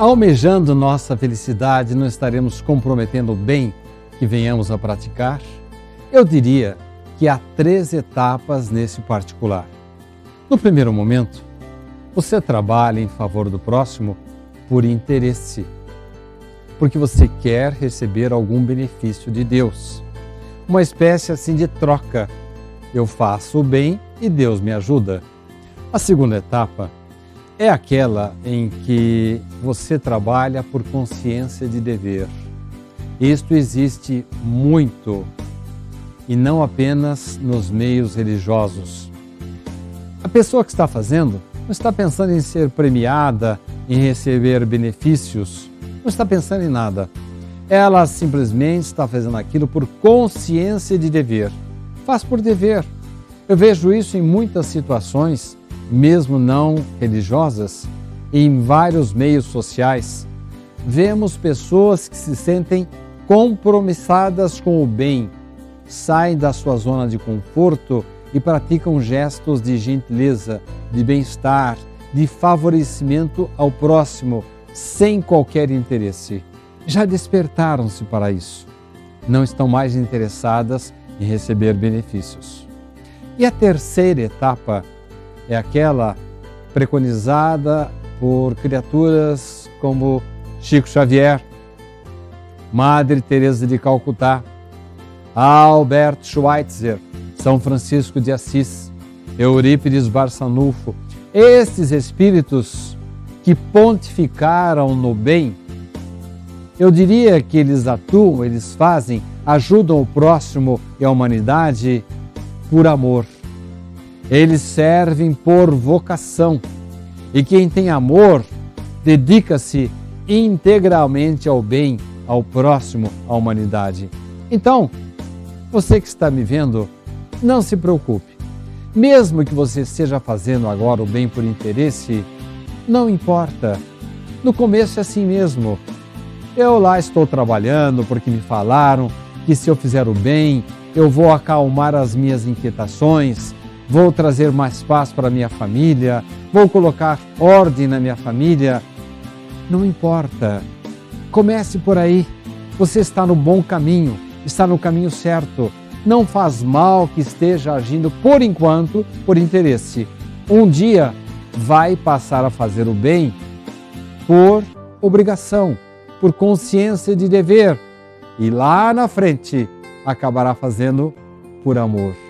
Almejando nossa felicidade, não estaremos comprometendo o bem que venhamos a praticar? Eu diria que há três etapas nesse particular. No primeiro momento, você trabalha em favor do próximo por interesse, porque você quer receber algum benefício de Deus. Uma espécie assim de troca. Eu faço o bem e Deus me ajuda. A segunda etapa é aquela em que você trabalha por consciência de dever. Isto existe muito e não apenas nos meios religiosos. A pessoa que está fazendo não está pensando em ser premiada, em receber benefícios, não está pensando em nada. Ela simplesmente está fazendo aquilo por consciência de dever. Faz por dever. Eu vejo isso em muitas situações mesmo não religiosas, em vários meios sociais, vemos pessoas que se sentem compromissadas com o bem, saem da sua zona de conforto e praticam gestos de gentileza, de bem-estar, de favorecimento ao próximo, sem qualquer interesse. Já despertaram-se para isso. Não estão mais interessadas em receber benefícios. E a terceira etapa é aquela preconizada por criaturas como Chico Xavier, Madre Teresa de Calcutá, Albert Schweitzer, São Francisco de Assis, Eurípides Barçanufo. Estes espíritos que pontificaram no bem, eu diria que eles atuam, eles fazem, ajudam o próximo e a humanidade por amor eles servem por vocação. E quem tem amor dedica-se integralmente ao bem, ao próximo, à humanidade. Então, você que está me vendo, não se preocupe. Mesmo que você esteja fazendo agora o bem por interesse, não importa. No começo é assim mesmo. Eu lá estou trabalhando porque me falaram que se eu fizer o bem, eu vou acalmar as minhas inquietações, vou trazer mais paz para minha família, vou colocar ordem na minha família. Não importa. Comece por aí. Você está no bom caminho, está no caminho certo. Não faz mal que esteja agindo por enquanto por interesse. Um dia vai passar a fazer o bem por obrigação, por consciência de dever. E lá na frente acabará fazendo por amor.